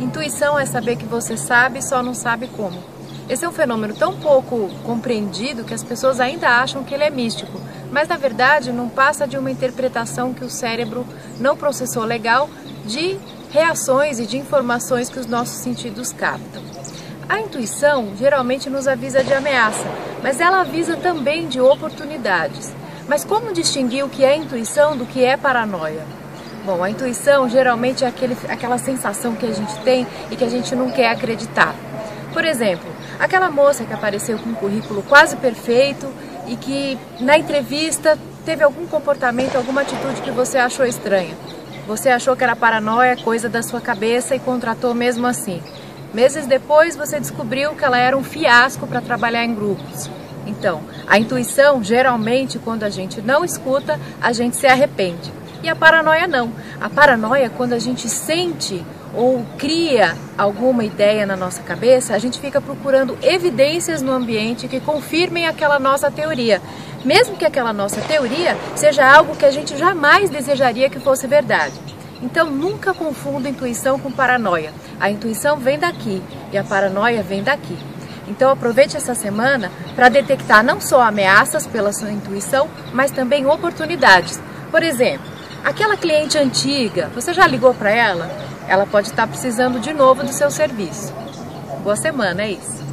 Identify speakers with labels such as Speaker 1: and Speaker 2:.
Speaker 1: Intuição é saber que você sabe, só não sabe como. Esse é um fenômeno tão pouco compreendido que as pessoas ainda acham que ele é místico, mas na verdade não passa de uma interpretação que o cérebro não processou legal de reações e de informações que os nossos sentidos captam. A intuição geralmente nos avisa de ameaça, mas ela avisa também de oportunidades. Mas como distinguir o que é intuição do que é paranoia? Bom, a intuição geralmente é aquele, aquela sensação que a gente tem e que a gente não quer acreditar. Por exemplo, aquela moça que apareceu com um currículo quase perfeito e que na entrevista teve algum comportamento, alguma atitude que você achou estranha. Você achou que era paranoia, coisa da sua cabeça e contratou mesmo assim. Meses depois você descobriu que ela era um fiasco para trabalhar em grupos. Então, a intuição, geralmente, quando a gente não escuta, a gente se arrepende. E a paranoia não. A paranoia, é quando a gente sente ou cria alguma ideia na nossa cabeça, a gente fica procurando evidências no ambiente que confirmem aquela nossa teoria. Mesmo que aquela nossa teoria seja algo que a gente jamais desejaria que fosse verdade. Então nunca confunda intuição com paranoia. A intuição vem daqui e a paranoia vem daqui. Então aproveite essa semana para detectar não só ameaças pela sua intuição, mas também oportunidades. Por exemplo, aquela cliente antiga, você já ligou para ela? Ela pode estar precisando de novo do seu serviço. Boa semana, é isso.